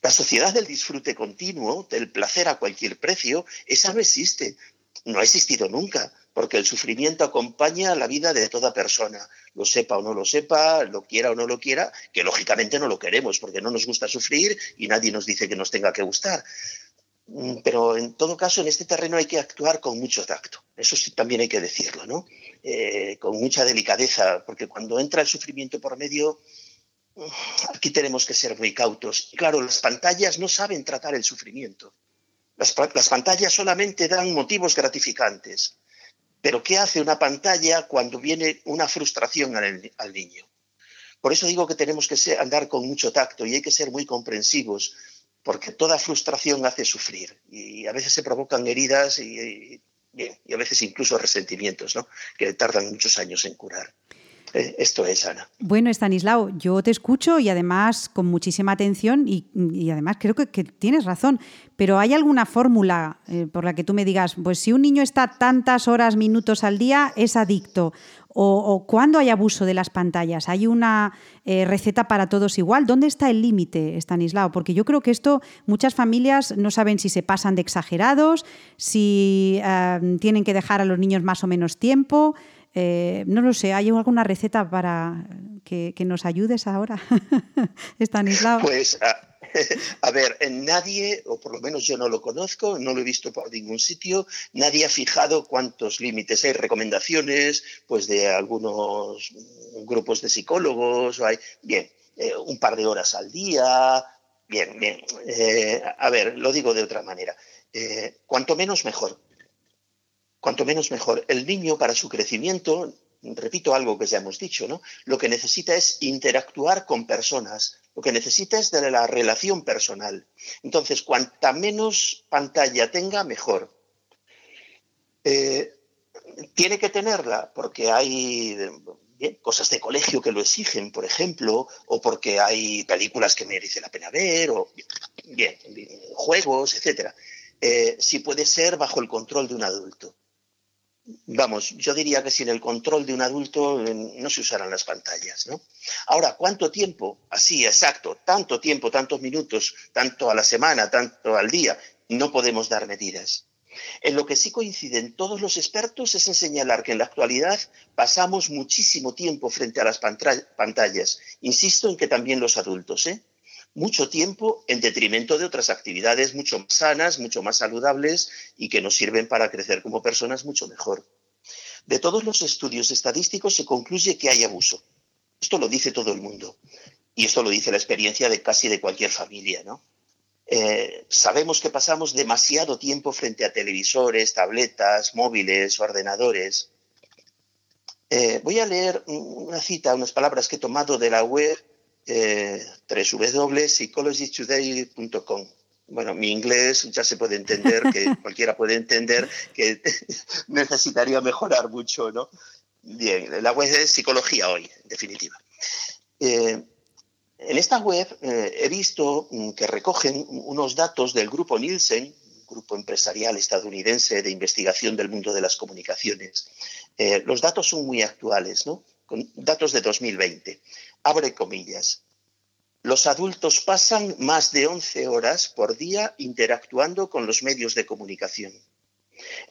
La sociedad del disfrute continuo, del placer a cualquier precio, esa no existe no ha existido nunca, porque el sufrimiento acompaña la vida de toda persona, lo sepa o no lo sepa, lo quiera o no lo quiera, que lógicamente no lo queremos, porque no nos gusta sufrir y nadie nos dice que nos tenga que gustar. Mm, pero en todo caso, en este terreno hay que actuar con mucho tacto, eso sí también hay que decirlo, ¿no? Eh, con mucha delicadeza, porque cuando entra el sufrimiento por medio, mm, aquí tenemos que ser muy cautos. claro, las pantallas no saben tratar el sufrimiento. Las, pantallas solamente dan motivos gratificantes. Pero ¿qué hace una pantalla cuando viene una frustración al, niño? Por eso digo que tenemos que andar con mucho tacto y hay que ser muy comprensivos, porque toda frustración hace sufrir y a veces se provocan heridas y, y a veces incluso resentimientos, ¿no? que tardan muchos años en curar. Eh, esto es, Ana. Bueno, Stanislao, yo te escucho y además con muchísima atención y, además creo que, tienes razón, pero ¿hay alguna fórmula eh, por la que tú me digas, pues si un niño está tantas horas, minutos al día, es adicto? ¿O, cuándo hay abuso de las pantallas? ¿Hay una eh, receta para todos igual? ¿Dónde está el límite, Stanislao? Porque yo creo que esto muchas familias no saben si se pasan de exagerados, si tienen que dejar a los niños más o menos tiempo. Eh, no lo sé, ¿hay alguna receta para que, nos ayudes ahora, Estanislao? Pues a, ver, nadie, o por lo menos yo no lo conozco, no lo he visto por ningún sitio, nadie ha fijado cuántos límites hay, recomendaciones pues de algunos grupos de psicólogos, hay, bien, eh, un par de horas al día, bien, bien. Eh, a ver, lo digo de otra manera, cuanto menos mejor cuanto menos mejor. El niño para su crecimiento, repito algo que ya hemos dicho, ¿no? Lo que necesita es interactuar con personas, lo que necesita es de la relación personal. Entonces, cuanta menos pantalla tenga, mejor. Eh, tiene que tenerla porque hay cosas de colegio que lo exigen, por ejemplo, o porque hay películas que merece la pena ver, o bien, juegos, etc. Eh, si puede ser bajo el control de un adulto vamos, yo diría que sin el control de un adulto eh, no se usarán las pantallas, ¿no? Ahora, ¿cuánto tiempo? Así, exacto, tanto tiempo, tantos minutos, tanto a la semana, tanto al día, no podemos dar medidas. En lo que sí coinciden todos los expertos es en señalar que en la actualidad pasamos muchísimo tiempo frente a las pantallas. Insisto en que también los adultos, ¿eh? Mucho tiempo en detrimento de otras actividades mucho más sanas, mucho más saludables y que nos sirven para crecer como personas mucho mejor. De todos los estudios estadísticos se concluye que hay abuso. Esto lo dice todo el mundo y esto lo dice la experiencia de casi de cualquier familia, ¿no? Eh, sabemos que pasamos demasiado tiempo frente a televisores, tabletas, móviles, ordenadores. Eh, voy a leer una cita, unas palabras que he tomado de la web eh, www.psychologytoday.com. Bueno, mi inglés ya se puede entender, que cualquiera puede entender que necesitaría mejorar mucho, ¿no? Bien, la web es Psicología Hoy, en definitiva. Eh, en esta web eh, he visto mm, que recogen unos datos del grupo Nielsen, grupo empresarial estadounidense de investigación del mundo de las comunicaciones. Eh, los datos son muy actuales, ¿no? Con datos de 2020 abre comillas. Los adultos pasan más de 11 horas por día interactuando con los medios de comunicación.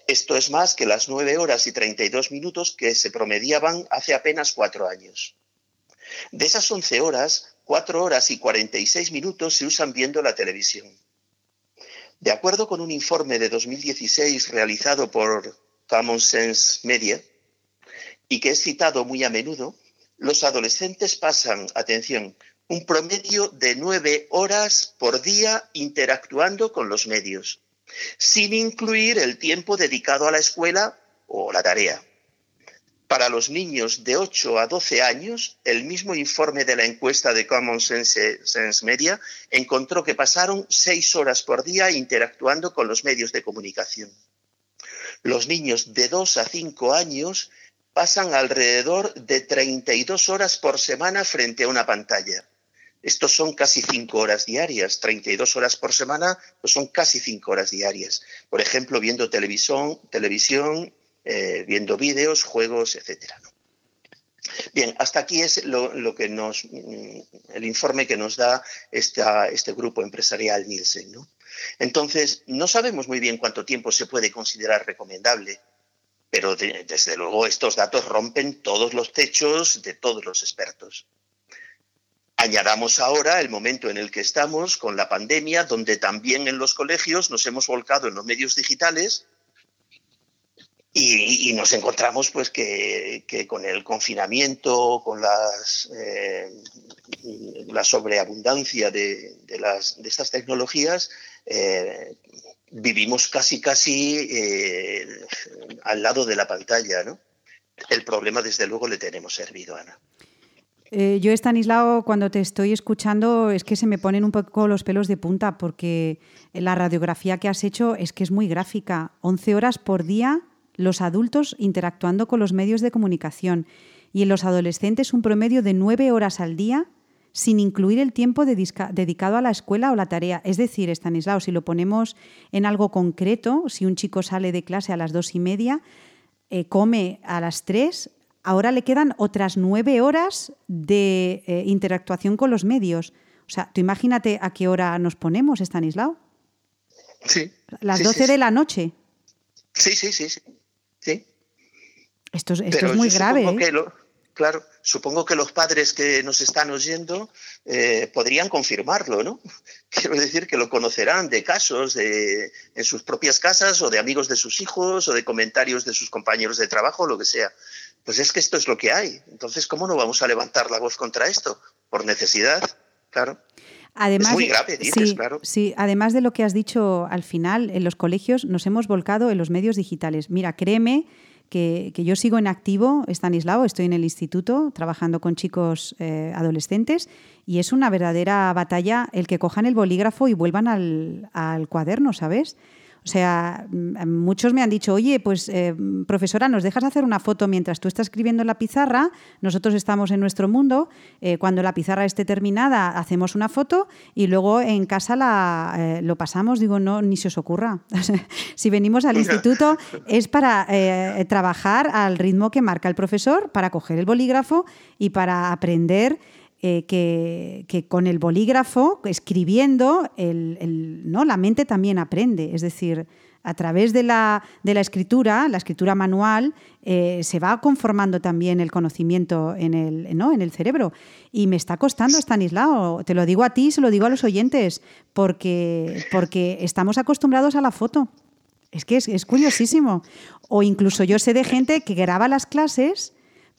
Esto es más que las 9 horas y 32 minutos que se promediaban hace apenas cuatro años. De esas 11 horas, 4 horas y 46 minutos se usan viendo la televisión. De acuerdo con un informe de 2016 realizado por Common Sense Media, y que es citado muy a menudo, los adolescentes pasan, atención, un promedio de nueve horas por día interactuando con los medios, sin incluir el tiempo dedicado a la escuela o la tarea. Para los niños de 8 a 12 años, el mismo informe de la encuesta de Common Sense, Media encontró que pasaron seis horas por día interactuando con los medios de comunicación. Los niños de 2 a 5 años pasan alrededor de 32 horas por semana frente a una pantalla. Estos son casi cinco horas diarias, 32 horas por semana, pues son casi cinco horas diarias. Por ejemplo, viendo televisión, televisión eh, viendo vídeos, juegos, etcétera. Bien, hasta aquí es lo, que nos, mm, el informe que nos da este grupo empresarial Nielsen. Entonces, no sabemos muy bien cuánto tiempo se puede considerar recomendable, pero desde luego estos datos rompen todos los techos de todos los expertos. Añadamos ahora el momento en el que estamos con la pandemia, donde también en los colegios nos hemos volcado en los medios digitales y, nos encontramos pues que, con el confinamiento, con las, eh, la sobreabundancia de, las, de estas tecnologías, eh, vivimos casi casi eh, al lado de la pantalla, ¿no? El problema, desde luego, le tenemos servido, Ana. Eh, yo, Estanislao, cuando te estoy escuchando, es que se me ponen un poco los pelos de punta, porque la radiografía que has hecho es que es muy gráfica. 11 horas por día los adultos interactuando con los medios de comunicación y en los adolescentes un promedio de 9 horas al día sin incluir el tiempo dedicado a la escuela o la tarea. Es decir, Estanislao, si lo ponemos en algo concreto, si un chico sale de clase a las dos y media, eh, come a las tres, ahora le quedan otras nueve horas de eh, interactuación con los medios. O sea, tú imagínate a qué hora nos ponemos, Estanislao. Sí. Las doce de la noche. Sí, sí, sí, sí. Esto, es muy grave. ¿eh? Claro, supongo que los padres que nos están oyendo eh, podrían confirmarlo, ¿no? Quiero decir que lo conocerán de casos de, en sus propias casas o de amigos de sus hijos o de comentarios de sus compañeros de trabajo o lo que sea. Pues es que esto es lo que hay. Entonces, ¿cómo no vamos a levantar la voz contra esto? Por necesidad, claro. Además, es muy grave, dices, claro. Sí, además de lo que has dicho al final, en los colegios nos hemos volcado en los medios digitales. Mira, créeme que, yo sigo en activo, Stanislao, estoy en el instituto trabajando con chicos eh, adolescentes y es una verdadera batalla el que cojan el bolígrafo y vuelvan al, al cuaderno, ¿sabes? O sea, mm, muchos me han dicho, oye, pues eh, profesora, ¿nos dejas hacer una foto mientras tú estás escribiendo en la pizarra? Nosotros estamos en nuestro mundo, eh, cuando la pizarra esté terminada hacemos una foto y luego en casa la, eh, lo pasamos. Digo, no, ni se os ocurra. si venimos al instituto es para trabajar al ritmo que marca el profesor, para coger el bolígrafo y para aprender eh, que, con el bolígrafo, escribiendo, ¿no? la mente también aprende. Es decir, a través de la, escritura, la escritura manual, eh, se va conformando también el conocimiento en el, ¿no? en el cerebro. Y me está costando, Stanislao, te lo digo a ti, se lo digo a los oyentes, porque, porque estamos acostumbrados a la foto. Es que es, es curiosísimo. O incluso yo sé de gente que graba las clases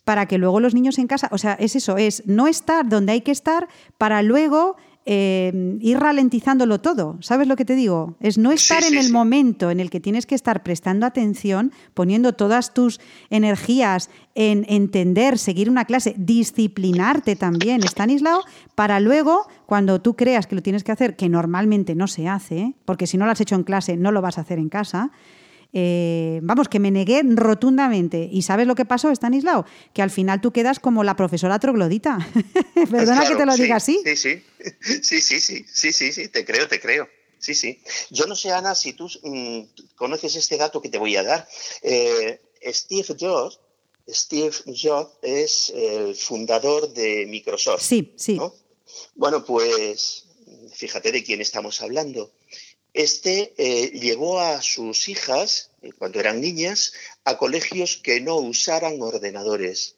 para que luego los niños en casa, o sea, es eso, es no estar donde hay que estar para luego eh, ir ralentizándolo todo. ¿Sabes lo que te digo? Es no estar en el momento en el que tienes que estar prestando atención, poniendo todas tus energías en entender, seguir una clase, disciplinarte también, Stanislao, para luego, cuando tú creas que lo tienes que hacer, que normalmente no se hace, porque si no lo has hecho en clase, no lo vas a hacer en casa, eh, vamos, que me negué rotundamente. ¿Y sabes lo que pasó, Stanislao? Que al final tú quedas como la profesora troglodita. Perdona que te lo diga así. Sí, sí. Sí, sí, sí, sí, sí, sí, te creo, te creo. Sí, sí. Yo no sé, Ana, si tú mm, conoces este dato que te voy a dar. Eh, Steve Jobs, Steve Jobs es el fundador de Microsoft. Sí, sí. Bueno, pues fíjate de quién estamos hablando. Este eh, llevó a sus hijas, eh, cuando eran niñas, a colegios que no usaran ordenadores.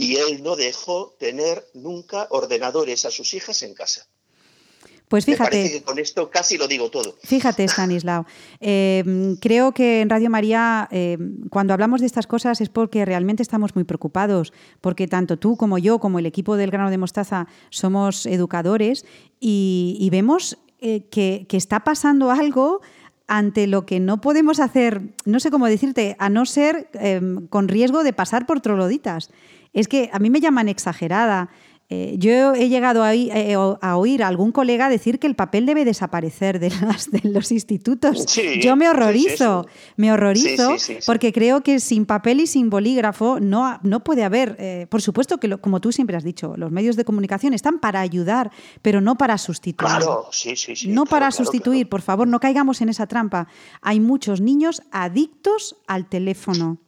y él no dejó tener nunca ordenadores a sus hijas en casa. Pues fíjate. Me parece que con esto casi lo digo todo. Fíjate, Stanislao. Eh, creo que en Radio María, eh, cuando hablamos de estas cosas es porque realmente estamos muy preocupados, porque tanto tú como yo, como el equipo del grano de mostaza, somos educadores y, vemos eh, que, que está pasando algo ante lo que no podemos hacer, no sé cómo decirte, a no ser con riesgo de pasar por troloditas. Es que a mí me llaman exagerada, eh, yo he llegado eh, a, oír a algún colega decir que el papel debe desaparecer de, los institutos. yo me horrorizo, me horrorizo porque creo que sin papel y sin bolígrafo no, no puede haber, eh, por supuesto que como tú siempre has dicho, los medios de comunicación están para ayudar, pero no para sustituir. Claro, sí, sí, sí. No para sustituir, por favor, no caigamos en esa trampa. Hay muchos niños adictos al teléfono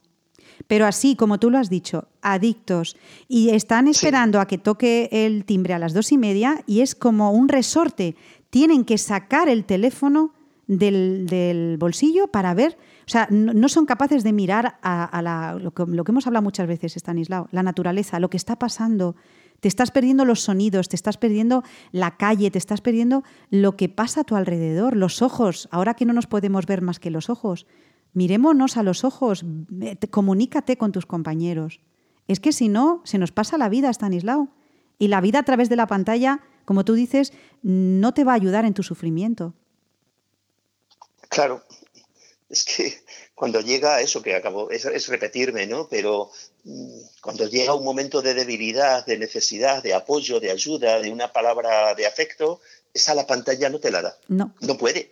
pero así, como tú lo has dicho, adictos, y están esperando a que toque el timbre a las dos y media y es como un resorte. Tienen que sacar el teléfono del, bolsillo para ver, o sea, no, son capaces de mirar a, lo, que, lo, que, hemos hablado muchas veces, Stanislao, la naturaleza, lo que está pasando. Te estás perdiendo los sonidos, te estás perdiendo la calle, te estás perdiendo lo que pasa a tu alrededor, los ojos, ahora que no nos podemos ver más que los ojos. Mirémonos a los ojos, comunícate con tus compañeros. Es que si no, se nos pasa la vida, Stanislao. Y la vida a través de la pantalla, como tú dices, no te va a ayudar en tu sufrimiento. Claro, es que cuando llega eso que acabo, es, repetirme, ¿no? Pero mm, cuando llega un momento de debilidad, de necesidad, de apoyo, de ayuda, de una palabra de afecto, esa la pantalla no te la da. No. No puede.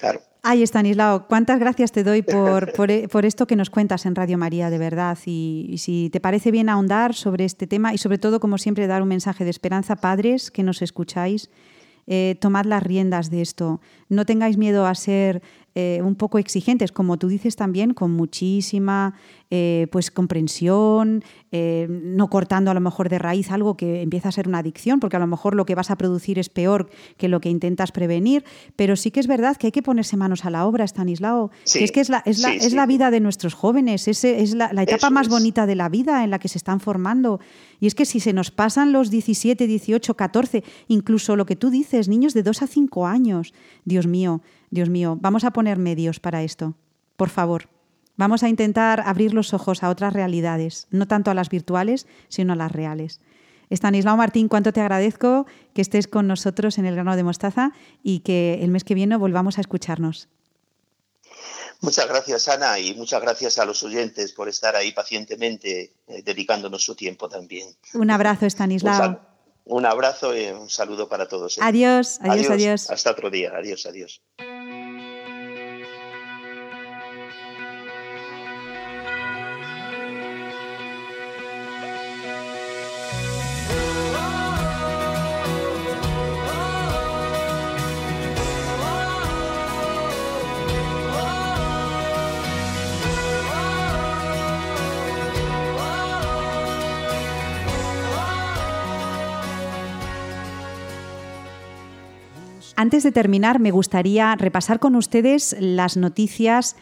Claro. Ay, Estanislao, cuántas gracias te doy por, por, esto que nos cuentas en Radio María, de verdad. Y, si te parece bien ahondar sobre este tema y sobre todo, como siempre, dar un mensaje de esperanza, padres que nos escucháis, eh, tomad las riendas de esto. No tengáis miedo a ser eh, un poco exigentes, como tú dices también, con muchísima eh, pues comprensión, eh, no cortando a lo mejor de raíz algo que empieza a ser una adicción, porque a lo mejor lo que vas a producir es peor que lo que intentas prevenir, pero sí que es verdad que hay que ponerse manos a la obra, Stanislao, que es que es la, es la, es la vida de nuestros jóvenes, es, es la, etapa más bonita de la vida en la que se están formando. Y es que si se nos pasan los 17, 18, 14, incluso lo que tú dices, niños de 2 a 5 años, Dios mío, Dios mío, vamos a poner medios para esto. Por favor, vamos a intentar abrir los ojos a otras realidades, no tanto a las virtuales, sino a las reales. Estanislao Martín, cuánto te agradezco que estés con nosotros en el grano de mostaza y que el mes que viene volvamos a escucharnos. Muchas gracias, Ana, y muchas gracias a los oyentes por estar ahí pacientemente eh, dedicándonos su tiempo también. Un abrazo, Estanislao. Un, abrazo y un saludo para todos. adiós, adiós, adiós. Hasta otro día. Adiós, adiós. Antes de terminar, me gustaría repasar con ustedes las noticias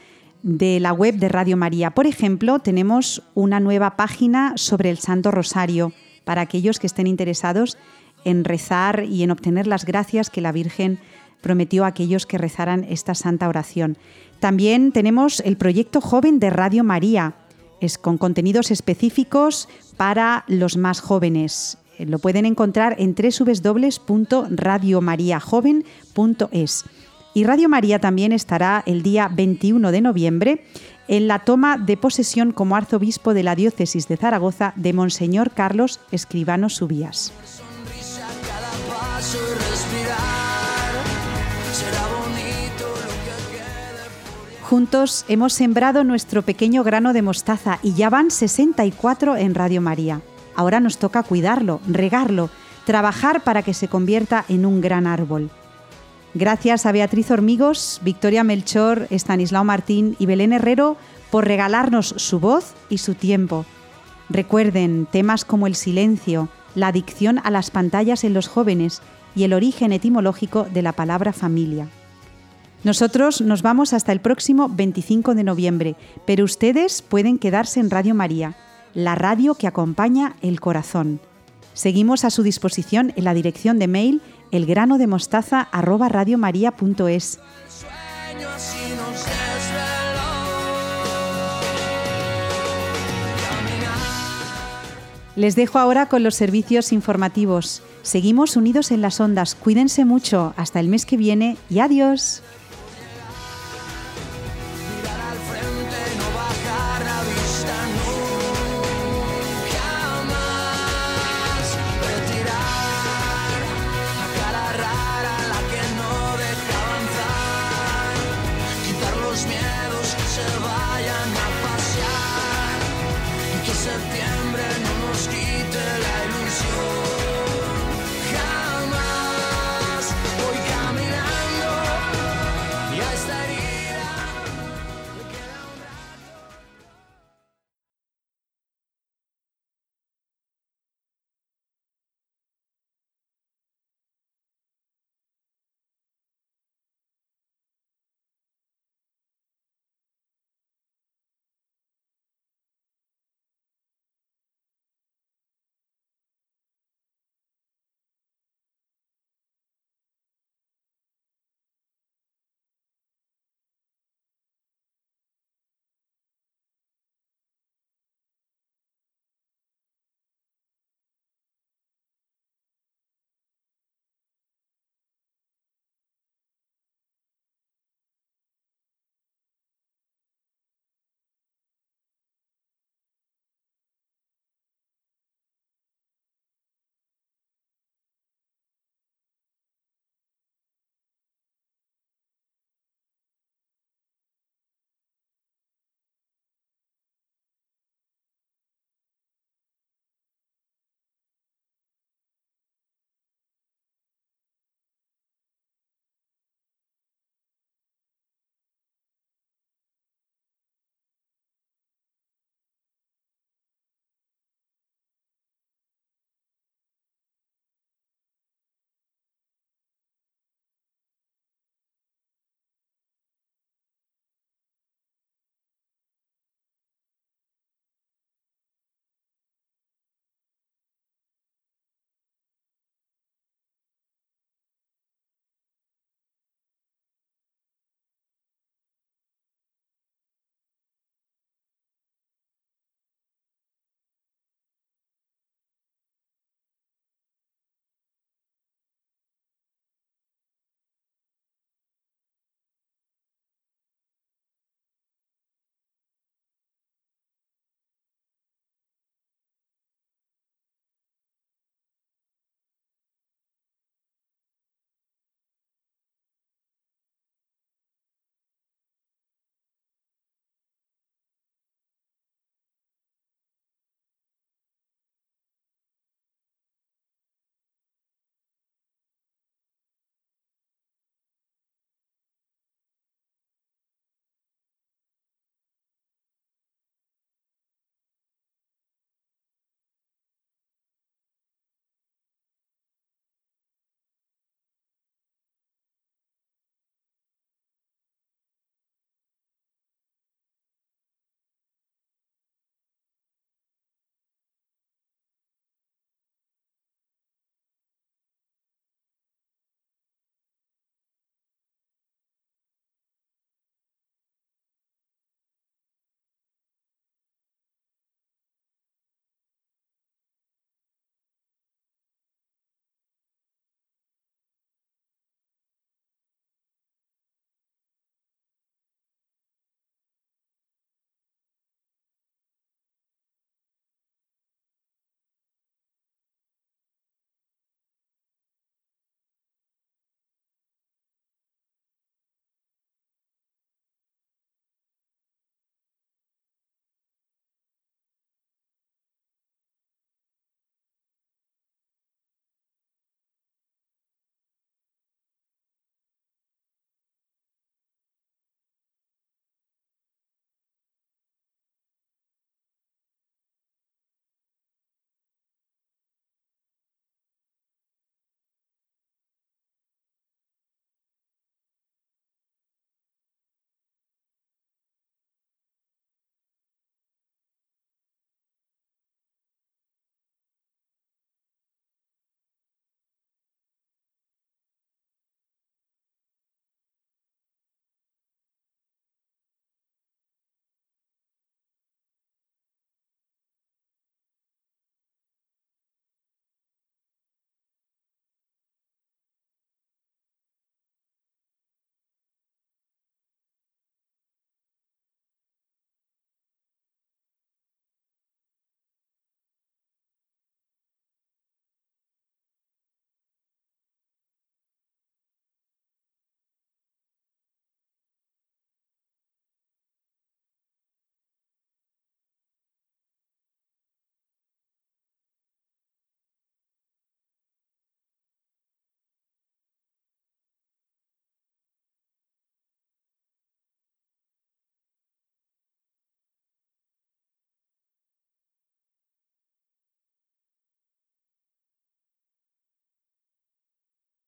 de la web de Radio María. Por ejemplo, tenemos una nueva página sobre el Santo Rosario para aquellos que estén interesados en rezar y en obtener las gracias que la Virgen prometió a aquellos que rezaran esta santa oración. También tenemos el proyecto joven de Radio María, es con contenidos específicos para los más jóvenes. Eh, lo pueden encontrar en www.radiomariajoven.es. Y Radio María también estará el día 21 de noviembre en la toma de posesión como arzobispo de la diócesis de Zaragoza de Monseñor Carlos Escribano Subías. Juntos hemos sembrado nuestro pequeño grano de mostaza y ya van 64 en Radio María. Ahora nos toca cuidarlo, regarlo, trabajar para que se convierta en un gran árbol. Gracias a Beatriz Hormigos, Victoria Melchor, Estanislao Martín y Belén Herrero por regalarnos su voz y su tiempo. Recuerden temas como el silencio, la adicción a las pantallas en los jóvenes y el origen etimológico de la palabra familia. Nosotros nos vamos hasta el próximo 25 de noviembre, pero ustedes pueden quedarse en Radio María la radio que acompaña el corazón. Seguimos a su disposición en la dirección de mail elgranodemostaza@radiomaria.es. Les dejo ahora con los servicios informativos. Seguimos unidos en las ondas. Cuídense mucho. Hasta el mes que viene y adiós.